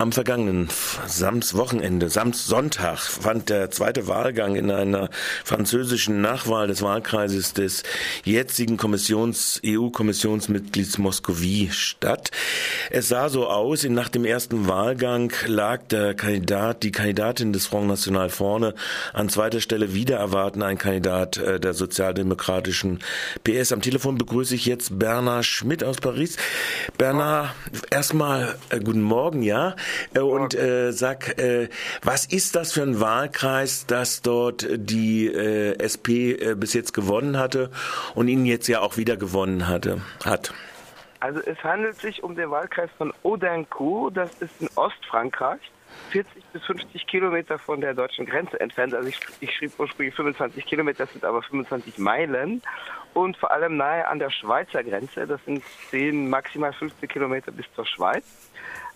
Am vergangenen Sams Wochenende, Sams Sonntag, fand der zweite Wahlgang in einer französischen Nachwahl des Wahlkreises des jetzigen Kommissions, EU-Kommissionsmitglieds Moscovi statt. Es sah so aus, nach dem ersten Wahlgang lag der Kandidat, die Kandidatin des Front National vorne, an zweiter Stelle wieder erwarten ein Kandidat äh, der sozialdemokratischen PS. Am Telefon begrüße ich jetzt Bernard Schmidt aus Paris. Bernard, erstmal äh, guten Morgen, ja? Äh, und äh, sag, äh, was ist das für ein Wahlkreis, das dort die äh, SP äh, bis jetzt gewonnen hatte und ihn jetzt ja auch wieder gewonnen hatte, hat? Also es handelt sich um den Wahlkreis von Audincourt, das ist in Ostfrankreich. 40 bis 50 Kilometer von der deutschen Grenze entfernt. Also ich, ich schrieb ursprünglich 25 Kilometer, das sind aber 25 Meilen. Und vor allem nahe an der Schweizer Grenze. Das sind 10, maximal 15 Kilometer bis zur Schweiz.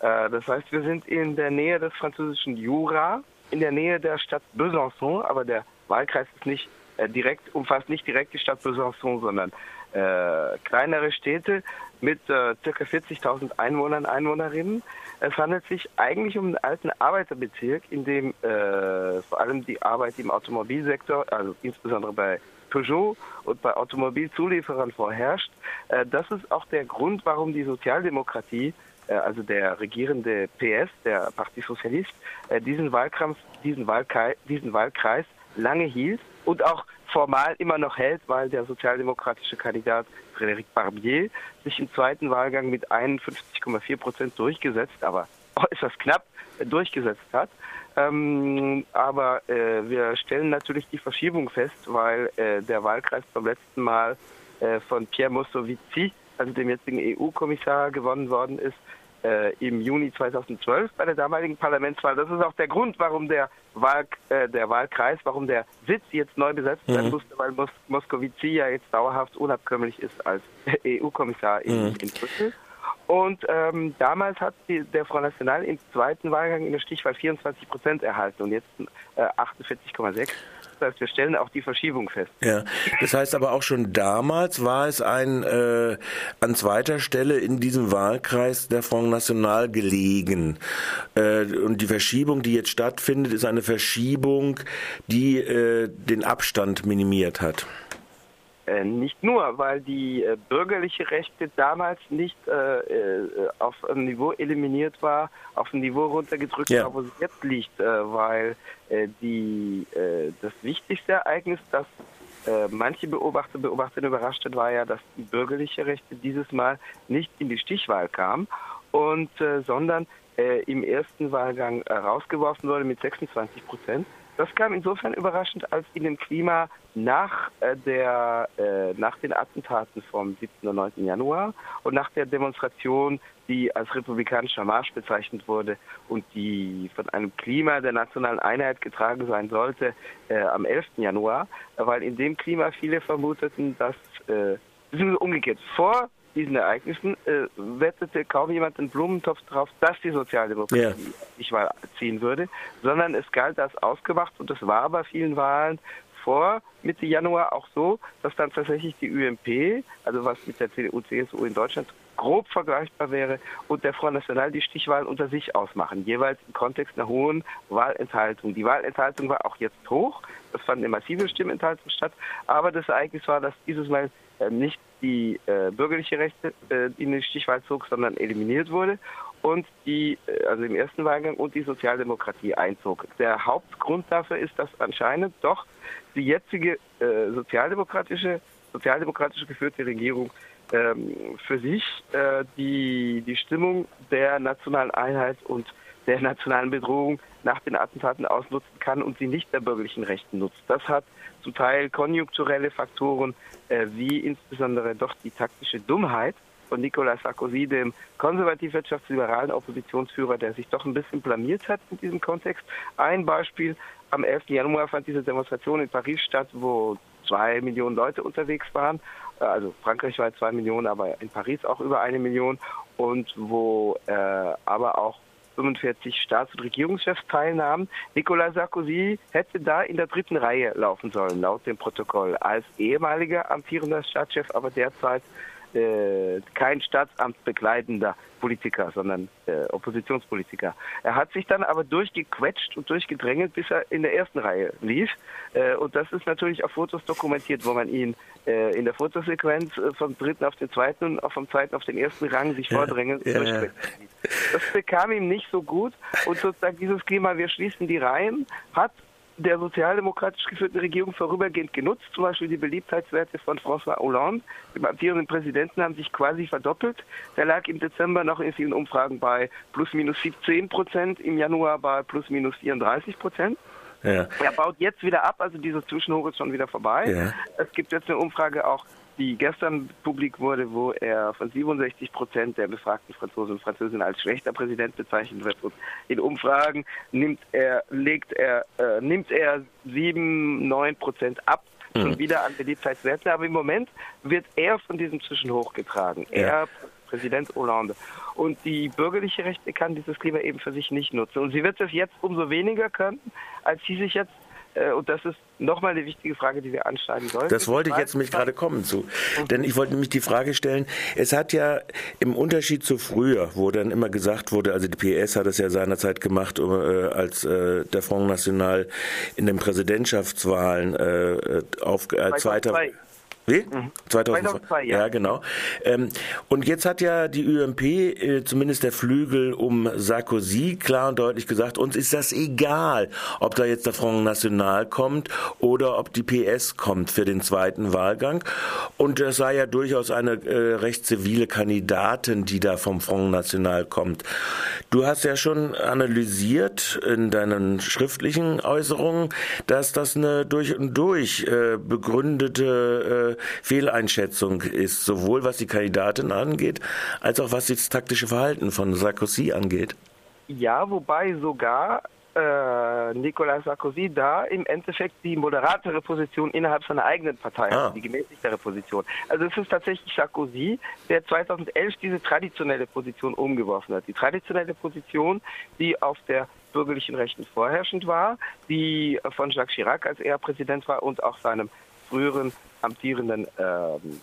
Äh, das heißt, wir sind in der Nähe des französischen Jura, in der Nähe der Stadt Besançon, aber der Wahlkreis ist nicht äh, direkt, umfasst nicht direkt die Stadt Besançon, sondern äh, kleinere Städte mit äh, ca. 40.000 Einwohnern, Einwohnerinnen. Es handelt sich eigentlich um einen alten Arbeiterbezirk, in dem äh, vor allem die Arbeit im Automobilsektor, also insbesondere bei Peugeot und bei Automobilzulieferern vorherrscht. Äh, das ist auch der Grund, warum die Sozialdemokratie also der regierende PS, der Parti Socialist, äh, diesen Wahlkampf, diesen, Wahlkreis, diesen Wahlkreis lange hielt und auch formal immer noch hält, weil der sozialdemokratische Kandidat Frédéric Barbier sich im zweiten Wahlgang mit 51,4 Prozent durchgesetzt, aber äußerst knapp durchgesetzt hat. Ähm, aber äh, wir stellen natürlich die Verschiebung fest, weil äh, der Wahlkreis beim letzten Mal äh, von Pierre Moscovici also dem jetzigen EU-Kommissar, gewonnen worden ist äh, im Juni 2012 bei der damaligen Parlamentswahl. Das ist auch der Grund, warum der, Wahl, äh, der Wahlkreis, warum der Sitz jetzt neu besetzt werden mhm. musste, weil Mos Moskowici ja jetzt dauerhaft unabkömmlich ist als EU-Kommissar in, mhm. in Brüssel. Und ähm, damals hat die, der Front National im zweiten Wahlgang in der Stichwahl 24 Prozent erhalten und jetzt äh, 48,6 heißt, wir stellen auch die Verschiebung fest. Ja, das heißt aber auch schon damals war es ein äh, an zweiter Stelle in diesem Wahlkreis der Front National gelegen. Äh, und die Verschiebung, die jetzt stattfindet, ist eine Verschiebung, die äh, den Abstand minimiert hat. Äh, nicht nur, weil die äh, bürgerliche Rechte damals nicht äh, äh, auf einem Niveau eliminiert war, auf ein Niveau runtergedrückt ja. war, wo sie jetzt liegt, äh, weil die, das wichtigste Ereignis, das manche Beobachter, Beobachterinnen überrascht hat, war ja, dass die bürgerliche Rechte dieses Mal nicht in die Stichwahl kam, und, sondern im ersten Wahlgang rausgeworfen wurde mit 26 Prozent. Das kam insofern überraschend, als in dem Klima nach, äh, der, äh, nach den Attentaten vom 7. und 9. Januar und nach der Demonstration, die als republikanischer Marsch bezeichnet wurde und die von einem Klima der nationalen Einheit getragen sein sollte äh, am 11. Januar, weil in dem Klima viele vermuteten, dass, äh, umgekehrt, vor diesen Ereignissen äh, wettete kaum jemand einen Blumentopf drauf, dass die Sozialdemokratie yeah. nicht mal ziehen würde, sondern es galt als ausgemacht und es war bei vielen Wahlen vor Mitte Januar auch so, dass dann tatsächlich die UMP, also was mit der CDU, CSU in Deutschland grob vergleichbar wäre, und der Front National die Stichwahlen unter sich ausmachen, jeweils im Kontext einer hohen Wahlenthaltung. Die Wahlenthaltung war auch jetzt hoch, es fand eine massive Stimmenthaltung statt, aber das Ereignis war, dass dieses Mal äh, nicht die äh, bürgerliche Rechte äh, in die Stichwahl zog, sondern eliminiert wurde und die, äh, also im ersten Wahlgang und die Sozialdemokratie einzog. Der Hauptgrund dafür ist, dass anscheinend doch die jetzige äh, sozialdemokratische, sozialdemokratisch geführte Regierung ähm, für sich äh, die, die Stimmung der nationalen Einheit und der nationalen Bedrohung nach den Attentaten ausnutzen kann und sie nicht der bürgerlichen Rechten nutzt. Das hat zum Teil konjunkturelle Faktoren, äh, wie insbesondere doch die taktische Dummheit von Nicolas Sarkozy, dem konservativ-wirtschaftsliberalen Oppositionsführer, der sich doch ein bisschen blamiert hat in diesem Kontext. Ein Beispiel, am 11. Januar fand diese Demonstration in Paris statt, wo zwei Millionen Leute unterwegs waren. Äh, also Frankreich war zwei Millionen, aber in Paris auch über eine Million. Und wo äh, aber auch 45 Staats- und Regierungschefs teilnahmen. Nicolas Sarkozy hätte da in der dritten Reihe laufen sollen, laut dem Protokoll, als ehemaliger amtierender Staatschef, aber derzeit äh, kein Staatsamt begleitender Politiker, sondern äh, Oppositionspolitiker. Er hat sich dann aber durchgequetscht und durchgedrängelt, bis er in der ersten Reihe lief. Äh, und das ist natürlich auf Fotos dokumentiert, wo man ihn äh, in der Fotosequenz äh, vom dritten auf den zweiten und auch vom zweiten auf den ersten Rang sich ja, vordrängen. Ja, ja. Das bekam ihm nicht so gut und sozusagen dieses Klima, wir schließen die Reihen, hat der sozialdemokratisch geführten Regierung vorübergehend genutzt. Zum Beispiel die Beliebtheitswerte von François Hollande, dem amtierenden Präsidenten, haben sich quasi verdoppelt. Der lag im Dezember noch in vielen Umfragen bei plus minus 17 Prozent, im Januar bei plus minus 34 Prozent. Ja. Er baut jetzt wieder ab, also dieser Zwischenhoch ist schon wieder vorbei. Ja. Es gibt jetzt eine Umfrage auch die gestern publik wurde, wo er von 67 Prozent der befragten Franzosen und Französinnen als schlechter Präsident bezeichnet wird. Und in Umfragen nimmt er, legt er, äh, nimmt er 7, 9 Prozent ab schon mhm. wieder an Beliebtheitswerten. Aber im Moment wird er von diesem Zwischenhoch getragen. Ja. Er, Präsident Hollande. Und die bürgerliche Rechte kann dieses Klima eben für sich nicht nutzen. Und sie wird es jetzt umso weniger können, als sie sich jetzt und das ist nochmal eine wichtige Frage, die wir anschneiden sollten. Das wollte ich jetzt mich gerade kommen zu. Denn ich wollte nämlich die Frage stellen, es hat ja im Unterschied zu früher, wo dann immer gesagt wurde, also die PS hat es ja seinerzeit gemacht, äh, als äh, der Front National in den Präsidentschaftswahlen äh, auf äh, zweiter wie? Mhm. 2002, ja. ja. genau. Ähm, und jetzt hat ja die UMP, äh, zumindest der Flügel um Sarkozy, klar und deutlich gesagt, uns ist das egal, ob da jetzt der Front National kommt oder ob die PS kommt für den zweiten Wahlgang. Und das sei ja durchaus eine äh, recht zivile Kandidatin, die da vom Front National kommt. Du hast ja schon analysiert in deinen schriftlichen Äußerungen, dass das eine durch und durch äh, begründete Fehleinschätzung ist, sowohl was die Kandidatin angeht, als auch was das taktische Verhalten von Sarkozy angeht. Ja, wobei sogar äh, Nicolas Sarkozy da im Endeffekt die moderatere Position innerhalb seiner eigenen Partei ah. hat, die gemäßigtere Position. Also es ist tatsächlich Sarkozy, der 2011 diese traditionelle Position umgeworfen hat. Die traditionelle Position, die auf der bürgerlichen Rechten vorherrschend war, die von Jacques Chirac, als er Präsident war, und auch seinem früheren amtierenden ähm,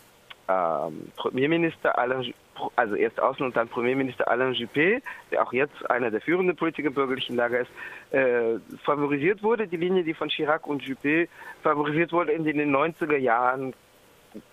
ähm, Premierminister Alain, also erst Außen- und dann Premierminister Alain Juppé, der auch jetzt einer der führenden Politiker im bürgerlichen Lager ist, äh, favorisiert wurde. Die Linie, die von Chirac und Juppé favorisiert wurde in den 90er Jahren,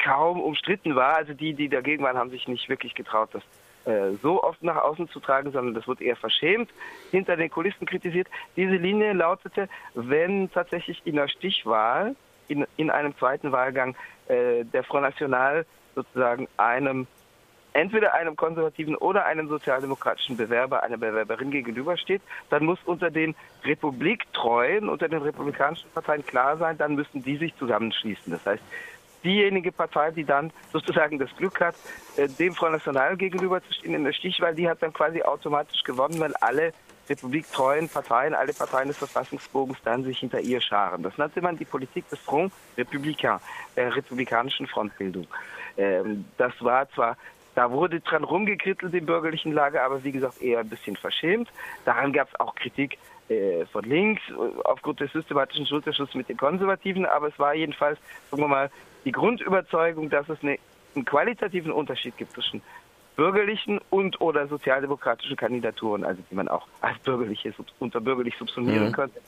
kaum umstritten war. Also die, die dagegen waren, haben sich nicht wirklich getraut, das äh, so oft nach außen zu tragen, sondern das wird eher verschämt hinter den Kulissen kritisiert. Diese Linie lautete, wenn tatsächlich in der Stichwahl in, in einem zweiten Wahlgang äh, der Front National sozusagen einem entweder einem konservativen oder einem sozialdemokratischen Bewerber, einer Bewerberin gegenübersteht, dann muss unter den Republiktreuen, unter den republikanischen Parteien klar sein, dann müssen die sich zusammenschließen. Das heißt, diejenige Partei, die dann sozusagen das Glück hat, äh, dem Front National gegenüberzustehen in der Stichwahl, die hat dann quasi automatisch gewonnen, weil alle republiktreuen Parteien, alle Parteien des Verfassungsbogens dann sich hinter ihr scharen. Das nannte man die Politik des Front Républicain, der republikanischen Frontbildung. Ähm, das war zwar da wurde dran rumgekrittelt im bürgerlichen Lager, aber wie gesagt eher ein bisschen verschämt. Daran gab es auch Kritik äh, von links aufgrund des systematischen Schulterschutzes mit den Konservativen, aber es war jedenfalls, sagen wir mal, die Grundüberzeugung, dass es eine, einen qualitativen Unterschied gibt zwischen bürgerlichen und oder sozialdemokratischen Kandidaturen, also die man auch als bürgerliche unter bürgerlich subsumieren mhm. könnte,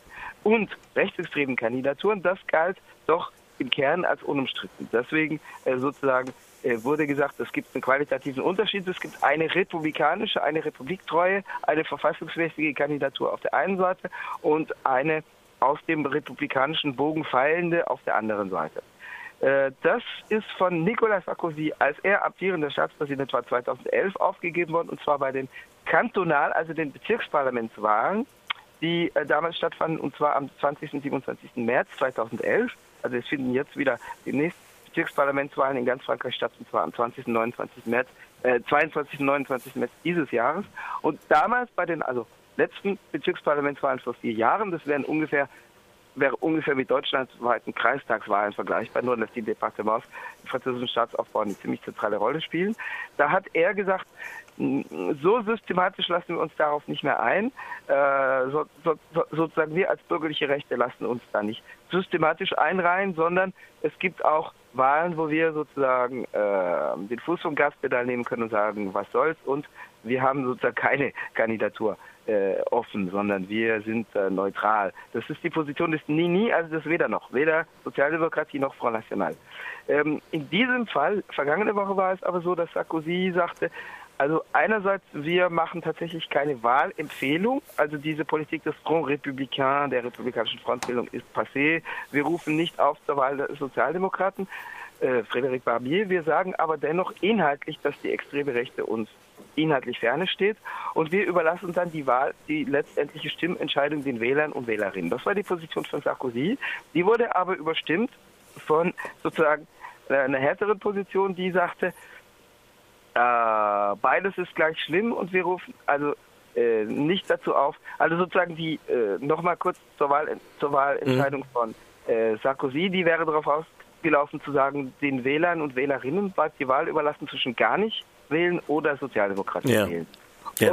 und rechtsextremen Kandidaturen, das galt doch im Kern als unumstritten. Deswegen äh, sozusagen äh, wurde gesagt, es gibt einen qualitativen Unterschied. Es gibt eine republikanische, eine republiktreue, eine verfassungsmäßige Kandidatur auf der einen Seite und eine aus dem republikanischen Bogen fallende auf der anderen Seite. Äh, das ist von Nicolas Sarkozy, als er amtierender Staatspräsident war, 2011 aufgegeben worden, und zwar bei den Kantonal-, also den Bezirksparlamentswahlen, die äh, damals stattfanden, und zwar am 20. und 27. März 2011. Also es finden jetzt wieder die nächsten Bezirksparlamentswahlen in ganz Frankreich statt, und zwar am 20. und 29. März, äh, 22. und 29. März dieses Jahres. Und damals bei den, also letzten Bezirksparlamentswahlen vor vier Jahren, das wären ungefähr wäre ungefähr mit deutschlandweiten Kreistagswahlen vergleichbar, nur dass die Departements im französischen Staatsaufbau eine ziemlich zentrale Rolle spielen. Da hat er gesagt, so systematisch lassen wir uns darauf nicht mehr ein. Äh, so, so, sozusagen wir als bürgerliche Rechte lassen uns da nicht systematisch einreihen, sondern es gibt auch Wahlen, wo wir sozusagen äh, den Fuß vom Gaspedal nehmen können und sagen, was soll's und wir haben sozusagen keine Kandidatur äh, offen, sondern wir sind äh, neutral. Das ist die Position des Nie-Nie, also das weder noch, weder Sozialdemokratie noch Front National. Ähm, in diesem Fall, vergangene Woche war es aber so, dass Sarkozy sagte, also einerseits, wir machen tatsächlich keine Wahlempfehlung. Also diese Politik des Front Républicain, der republikanischen Frontbildung, ist passé. Wir rufen nicht auf zur Wahl der Sozialdemokraten, äh, Frédéric Barbier. Wir sagen aber dennoch inhaltlich, dass die extreme Rechte uns inhaltlich ferne steht. Und wir überlassen dann die Wahl, die letztendliche Stimmentscheidung den Wählern und Wählerinnen. Das war die Position von Sarkozy. Die wurde aber überstimmt von sozusagen einer härteren Position, die sagte, äh, beides ist gleich schlimm und wir rufen also äh, nicht dazu auf, also sozusagen die, äh, nochmal kurz zur, Wahl, zur Wahlentscheidung mhm. von äh, Sarkozy, die wäre darauf ausgelaufen zu sagen, den Wählern und Wählerinnen bleibt die Wahl überlassen zwischen gar nicht wählen oder Sozialdemokratie ja. wählen. Ja.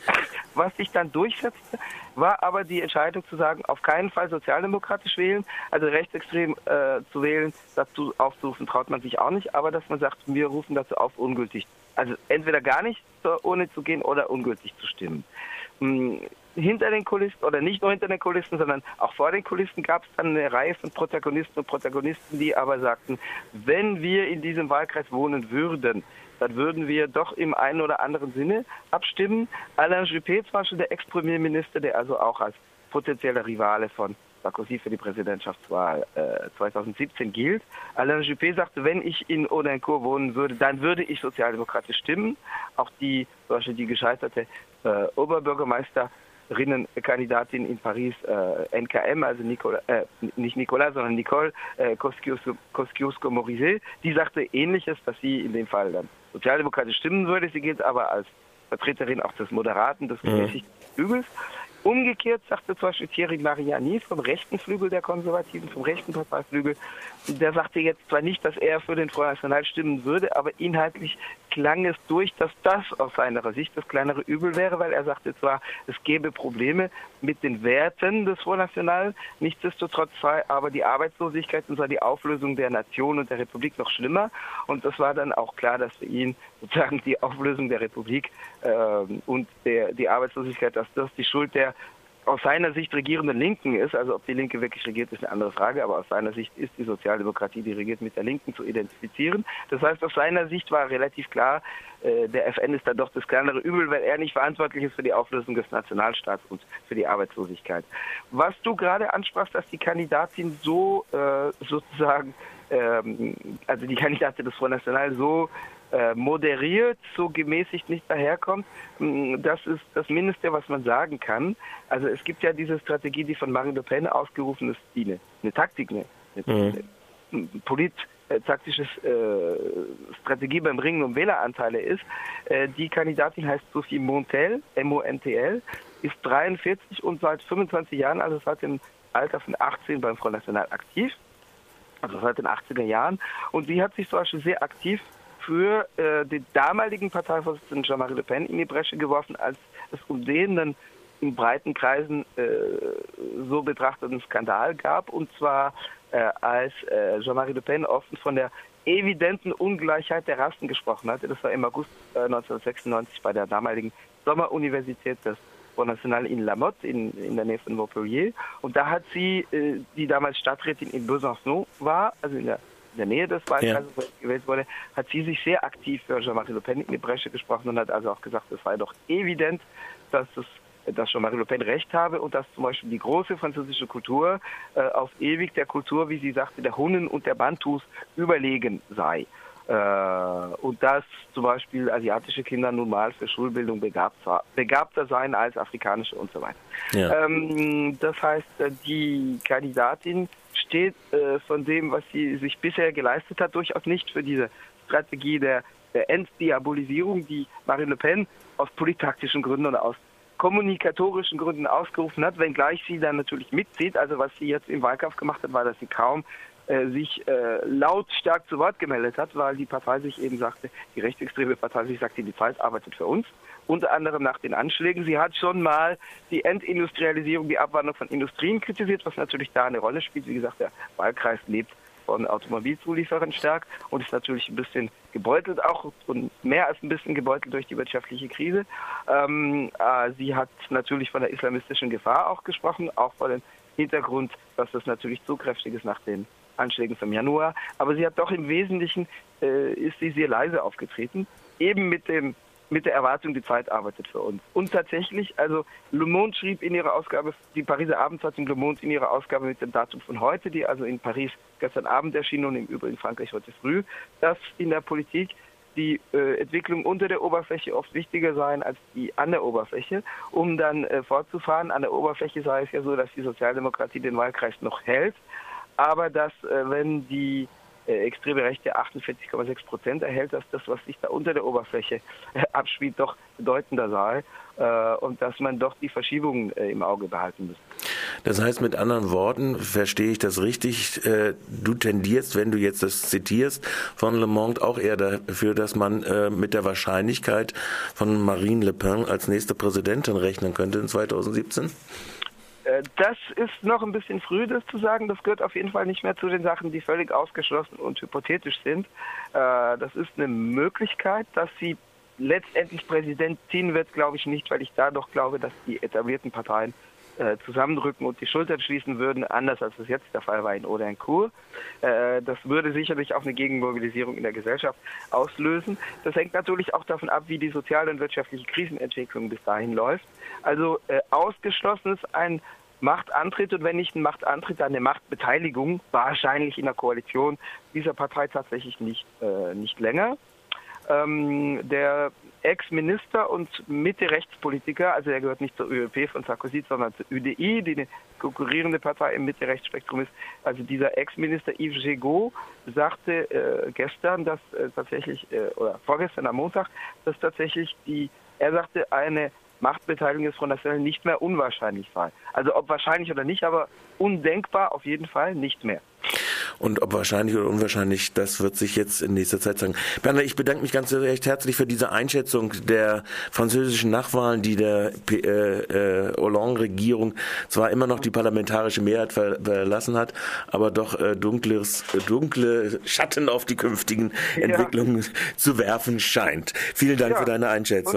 Was sich dann durchsetzte, war aber die Entscheidung zu sagen, auf keinen Fall sozialdemokratisch wählen, also rechtsextrem äh, zu wählen, dazu aufzurufen, traut man sich auch nicht, aber dass man sagt, wir rufen dazu auf, ungültig, also entweder gar nicht ohne zu gehen oder ungültig zu stimmen. Hinter den Kulissen oder nicht nur hinter den Kulissen, sondern auch vor den Kulissen gab es dann eine Reihe von Protagonisten und Protagonisten, die aber sagten, wenn wir in diesem Wahlkreis wohnen würden, dann würden wir doch im einen oder anderen Sinne abstimmen. Alain Juppé, zum Beispiel der Ex-Premierminister, der also auch als potenzieller Rivale von Sarkozy für die Präsidentschaftswahl äh, 2017 gilt. Alain Juppé sagte, wenn ich in Audincourt wohnen würde, dann würde ich sozialdemokratisch stimmen. Auch die, zum Beispiel die gescheiterte äh, Oberbürgermeisterinnenkandidatin in Paris, äh, NKM, also Nicola, äh, nicht Nicolas, sondern Nicole äh, Kosciusko-Morizet, die sagte Ähnliches, dass sie in dem Fall dann sozialdemokratisch stimmen würde. Sie gilt aber als Vertreterin auch des moderaten, des gemäßigten mhm. Flügels. Umgekehrt sagte zum Beispiel Thierry Mariani vom rechten Flügel der Konservativen, vom rechten Parteiflügel, der sagte jetzt zwar nicht, dass er für den Front National stimmen würde, aber inhaltlich klang es durch, dass das aus seiner Sicht das kleinere Übel wäre, weil er sagte zwar, es gäbe Probleme mit den Werten des Front National, nichtsdestotrotz sei aber die Arbeitslosigkeit und sei die Auflösung der Nation und der Republik noch schlimmer. Und das war dann auch klar, dass für ihn sozusagen die Auflösung der Republik äh, und der, die Arbeitslosigkeit, dass das die Schuld der aus seiner Sicht regierenden Linken ist, also ob die Linke wirklich regiert, ist eine andere Frage, aber aus seiner Sicht ist die Sozialdemokratie, die regiert, mit der Linken zu identifizieren. Das heißt, aus seiner Sicht war relativ klar, äh, der FN ist dann doch das kleinere Übel, weil er nicht verantwortlich ist für die Auflösung des Nationalstaats und für die Arbeitslosigkeit. Was du gerade ansprachst, dass die Kandidatin so äh, sozusagen, ähm, also die Kandidatin des Front National so moderiert, so gemäßigt nicht daherkommt. Mm, das ist das Mindeste, was man sagen kann. Also es gibt ja diese Strategie, die von Marine Le Pen ausgerufen ist, die eine, eine Taktik, eine, eine mhm. polit-taktische äh, Strategie beim Ringen um Wähleranteile ist. Äh, die Kandidatin heißt Sophie Montel, M-O-N-T-L, ist 43 und seit 25 Jahren, also seit dem Alter von 18 beim Front National aktiv also seit den 80er Jahren. Und sie hat sich zum Beispiel sehr aktiv für äh, den damaligen Parteivorsitzenden Jean-Marie Le Pen in die Bresche geworfen, als es um den dann in breiten Kreisen äh, so betrachteten Skandal gab. Und zwar äh, als äh, Jean-Marie Le Pen offen von der evidenten Ungleichheit der Rassen gesprochen hatte. Das war im August 1996 äh, bei der damaligen Sommeruniversität des Front National in La Motte in, in der Nähe von Montpellier. Und da hat sie, äh, die damals Stadträtin in Besançon war, also in der in der Nähe des Wahlkreises ja. gewählt wurde, hat sie sich sehr aktiv für Jean-Marie Le Pen in die Bresche gesprochen und hat also auch gesagt, es sei doch evident, dass es dass Jean-Marie Le Pen recht habe und dass zum Beispiel die große französische Kultur äh, auf ewig der Kultur, wie sie sagte, der Hunnen und der Bantus überlegen sei. Äh, und dass zum Beispiel asiatische Kinder nun mal für Schulbildung begabt, begabter seien als afrikanische und so weiter. Ja. Ähm, das heißt, äh, die Kandidatin steht äh, von dem, was sie sich bisher geleistet hat, durchaus nicht für diese Strategie der, der Entdiabolisierung, die Marine Le Pen aus polittaktischen Gründen oder aus kommunikatorischen Gründen ausgerufen hat, wenngleich sie dann natürlich mitzieht. Also was sie jetzt im Wahlkampf gemacht hat, war, dass sie kaum äh, sich äh, lautstark zu Wort gemeldet hat, weil die Partei sich eben sagte, die rechtsextreme Partei sich sagte, die Zeit arbeitet für uns unter anderem nach den Anschlägen. Sie hat schon mal die Entindustrialisierung, die Abwanderung von Industrien kritisiert, was natürlich da eine Rolle spielt. Wie gesagt, der Wahlkreis lebt von Automobilzulieferern stark und ist natürlich ein bisschen gebeutelt auch und mehr als ein bisschen gebeutelt durch die wirtschaftliche Krise. Ähm, äh, sie hat natürlich von der islamistischen Gefahr auch gesprochen, auch vor dem Hintergrund, dass das natürlich zu kräftig ist nach den Anschlägen vom Januar. Aber sie hat doch im Wesentlichen, äh, ist sie sehr leise aufgetreten, eben mit dem mit der Erwartung, die Zeit arbeitet für uns. Und tatsächlich, also Le Monde schrieb in ihrer Ausgabe, die Pariser Abendzeitung Le Monde in ihrer Ausgabe mit dem Datum von heute, die also in Paris gestern Abend erschien und im Übrigen Frankreich heute früh, dass in der Politik die äh, Entwicklung unter der Oberfläche oft wichtiger seien als die an der Oberfläche, um dann äh, fortzufahren. An der Oberfläche sei es ja so, dass die Sozialdemokratie den Wahlkreis noch hält, aber dass, äh, wenn die äh, extreme Rechte 48,6 Prozent erhält, dass das, was sich da unter der Oberfläche äh, abspielt, doch bedeutender sei und dass man doch die Verschiebungen im Auge behalten muss. Das heißt mit anderen Worten, verstehe ich das richtig, du tendierst, wenn du jetzt das zitierst von Le Monde, auch eher dafür, dass man mit der Wahrscheinlichkeit von Marine Le Pen als nächste Präsidentin rechnen könnte in 2017? Äh, das ist noch ein bisschen früh, das zu sagen. Das gehört auf jeden Fall nicht mehr zu den Sachen, die völlig ausgeschlossen und hypothetisch sind. Äh, das ist eine Möglichkeit, dass sie letztendlich Präsidentin wird, glaube ich nicht, weil ich da doch glaube, dass die etablierten Parteien äh, zusammenrücken und die Schultern schließen würden, anders als es jetzt der Fall war in Odencourt. Äh, das würde sicherlich auch eine Gegenmobilisierung in der Gesellschaft auslösen. Das hängt natürlich auch davon ab, wie die soziale und wirtschaftliche Krisenentwicklung bis dahin läuft. Also äh, ausgeschlossen ist ein Machtantritt und wenn nicht ein Machtantritt, dann eine Machtbeteiligung, wahrscheinlich in der Koalition dieser Partei tatsächlich nicht, äh, nicht länger. Ähm, der Ex-Minister und Mitte-Rechtspolitiker, also er gehört nicht zur ÖEP von Sarkozy, sondern zur UDI, die eine konkurrierende Partei im Mitte-Rechtsspektrum ist. Also dieser Ex-Minister Yves Gégaud sagte äh, gestern, dass äh, tatsächlich, äh, oder vorgestern am Montag, dass tatsächlich die, er sagte, eine Machtbeteiligung des Front National nicht mehr unwahrscheinlich sei. Also ob wahrscheinlich oder nicht, aber undenkbar auf jeden Fall nicht mehr. Und ob wahrscheinlich oder unwahrscheinlich, das wird sich jetzt in nächster Zeit sagen. Berner, ich bedanke mich ganz recht herzlich für diese Einschätzung der französischen Nachwahlen, die der äh, äh, Hollande-Regierung zwar immer noch die parlamentarische Mehrheit verlassen hat, aber doch äh, dunkles, dunkle Schatten auf die künftigen ja. Entwicklungen zu werfen scheint. Vielen Dank ja. für deine Einschätzung.